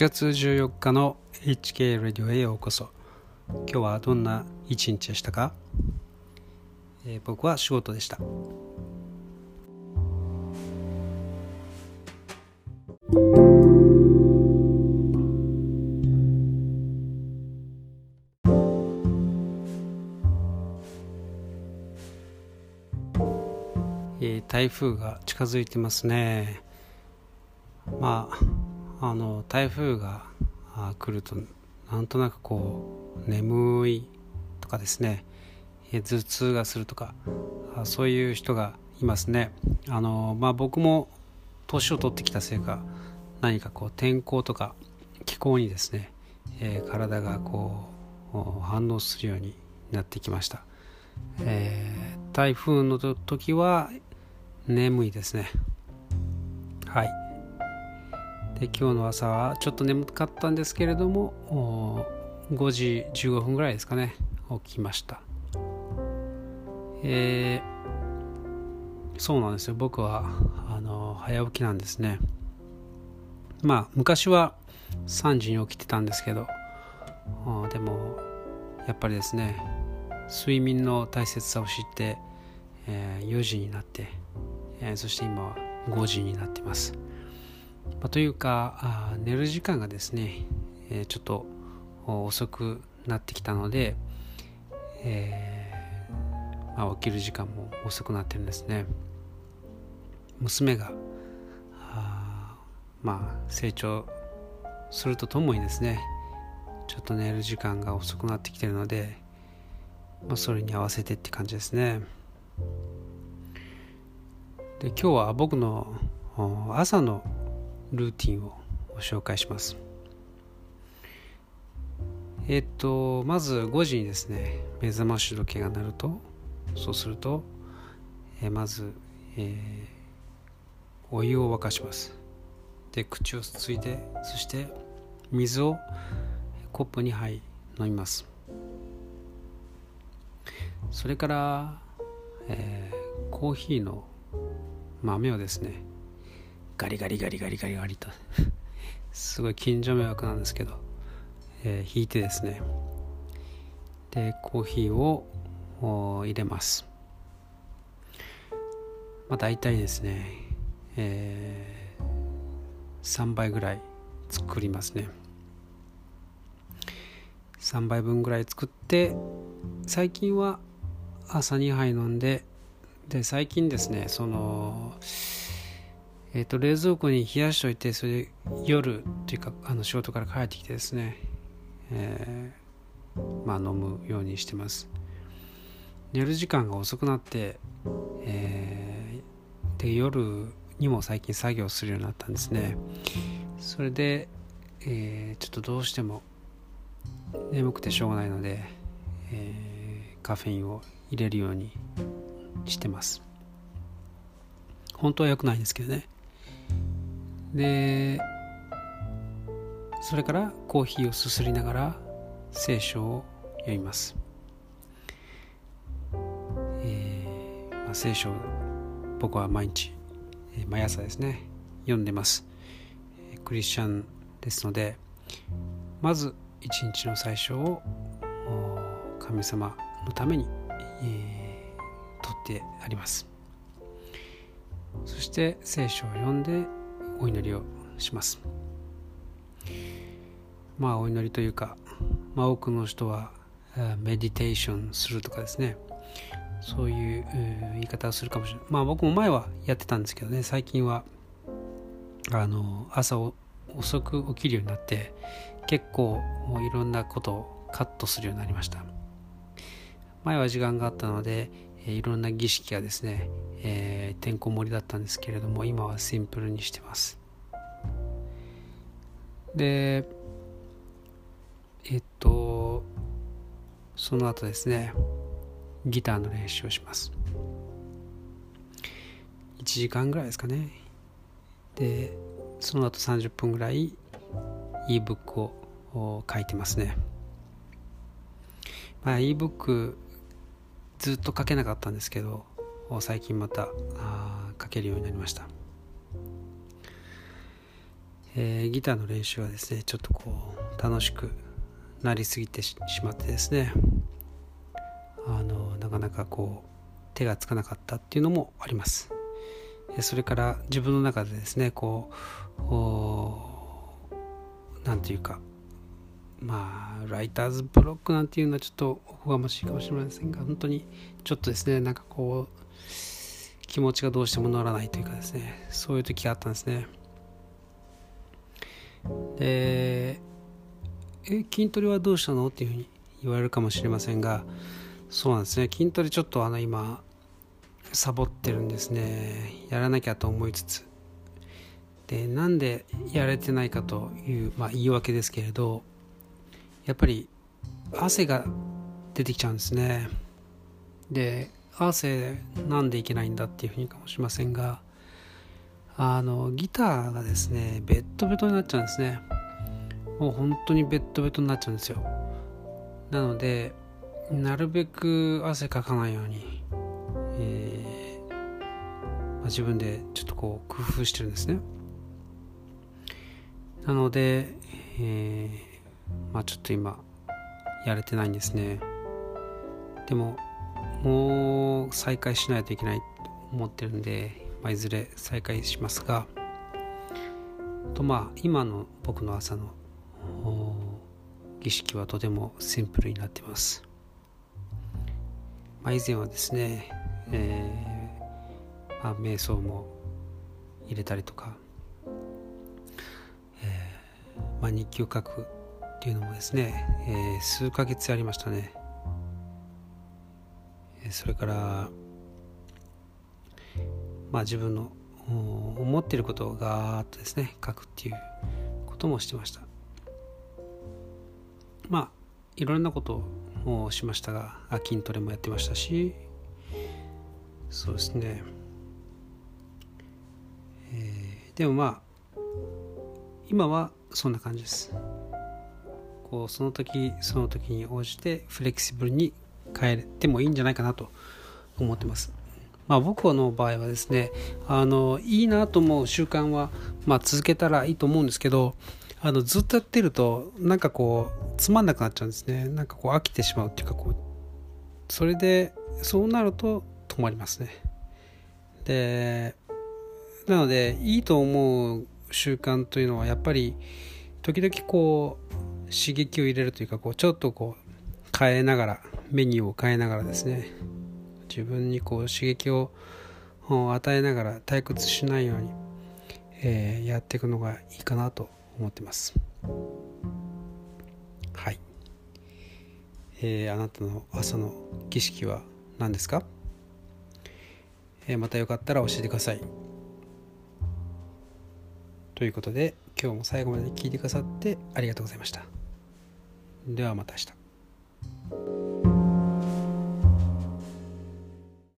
月14日の HK ラディオへようこそ。今日はどんな一日でしたか、えー、僕は仕事でした。えー、台風が近づいてますね。まああの台風が来るとなんとなくこう眠いとかですね。頭痛がするとかそういう人がいますね。あの、まあ、僕も年を取ってきたせいか何かこう天候とか気候にですね、えー、体がこう反応するようになってきました、えー、台風の時は眠いですね。はい。で今日の朝はちょっと眠かったんですけれども5時15分ぐらいですかね起きました。えー、そうなんですよ。僕はあの早起きなんですね。まあ昔は3時に起きてたんですけどでもやっぱりですね睡眠の大切さを知って、えー、4時になって、えー、そして今は5時になってます。まあ、というかあ寝る時間がですね、えー、ちょっと遅くなってきたので、えー、まあ、起きる時間も遅くなってるんですね。娘があまあ成長するとともにですねちょっと寝る時間が遅くなってきてるので、まあ、それに合わせてって感じですね。で今日は僕の朝のルーティンをご紹介します。えっ、と、まず5時にですね、目覚まし時計が鳴ると、そうすると、え、まず、えー、お湯を沸かします。で、口をすついて、そして水をコップに入飲みます。それから、えー、コーヒーの豆をですねガリガリガリガリガリガリとすごい近所迷惑なんですけど、えー、引いてですねでコーヒーを入れますまあ大体ですね、えー、3杯ぐらい作りますね3杯分ぐらい作って最近は朝2杯飲んでで最近ですねそのえーと、冷蔵庫に冷やしておいてそれで夜というかあの仕事から帰ってきてですね、えー、まあ、飲むようにしてます。寝る時間が遅くなって、えー、で夜にも最近作業するようになったんですね。それで、えー、ちょっとどうしても眠くてしょうがないので、えカフェインを入れるようにしてます。本当は良くないんですけどね。でそれからコーヒーをすすりながら聖書を読みます、えーまあ、聖書僕は毎日、毎朝ですね読んでます、クリスチャンですのでまず一日の最初を神様のために、えー、とってあります。そして聖書を読んでお祈りをします。まあお祈りというか、まあ、多くの人はメディテーションするとかですね。そういう言い方をするかもしれない。まあ僕も前はやってたんですけどね。最近はあの朝遅く起きるようになって結構もういろんなことをカットするようになりました。前は時間があったのでいろんな儀式がですね、えー、てんこ盛りだったんですけれども今はシンプルにしてます。でえっとその後ですねギターの練習をします。1時間ぐらいですかね。でその後30分ぐらい ebook を書いてますね。まあ ebook ずっと書けなかったんですけど最近また書けるようになりました。えー、ギターの練習はですねちょっとこう楽しくなりすぎてしまってですねあのなかなかこう手がつかなかったっていうのもあります。それから自分の中でですねこう何て言うかまあライターズブロックなんていうのはちょっとおこがましいかもしれませんが本当にちょっとですねなんかこう気持ちがどうしても乗らないというかですね。そういう時があったんですね。でえ筋トレはどうしたのっていうふうに言われるかもしれませんがそうなんですね。筋トレちょっとあの今サボってるんですね。やらなきゃと思いつつ。でなんでやれてないかという、まあ、言い訳ですけれどやっぱり汗が出てきちゃうんですね。で汗なんでいけないんだっていうふうにかもしれませんがあのギターがですねベッドベトになっちゃうんですね。もう本当にベッドベトになっちゃうんですよ。なのでなるべく汗かかないように、えーまあ、自分でちょっとこう工夫してるんですね。なので、えー、まあちょっと今やれてないんですね。でももう再開しないといけないと思ってるんで、まあ、いずれ再開しますがとまあ今の僕の朝の儀式はとてもシンプルになっています。まあ、以前はですね、えーまあ、瞑想も入れたりとか、えーまあ、日記を書くっていうのもですね、えー、数ヶ月やりましたね。それからまあ自分の思っていることをガーッとですね書くっていうこともしてました。まあいろんなことをしましたが筋トレもやってましたしそうですね、えー、でもまあ今はそんな感じです。こうその時その時に応じてフレキシブルに変えてもいいんじゃないかなと思ってます。まあ、僕の場合はですねあのいいなと思う習慣は、まあ、続けたらいいと思うんですけどあのずっとやってるとなんかこうつまんなくなっちゃうんですね。なんかこう飽きてしまうっていうかこうそれでそうなると止まりますね。でなのでいいと思う習慣というのはやっぱり時々こう刺激を入れるというかこうちょっとこう変えながらメニューを変えながらですね自分にこう刺激を与えながら退屈しないように、え、やっていくのがいいかなと思ってます。はい、えー、あなたの朝の儀式は何ですか、えー、またよかったら教えてください。ということで今日も最後まで聞いてくださってありがとうございました。ではまた明日。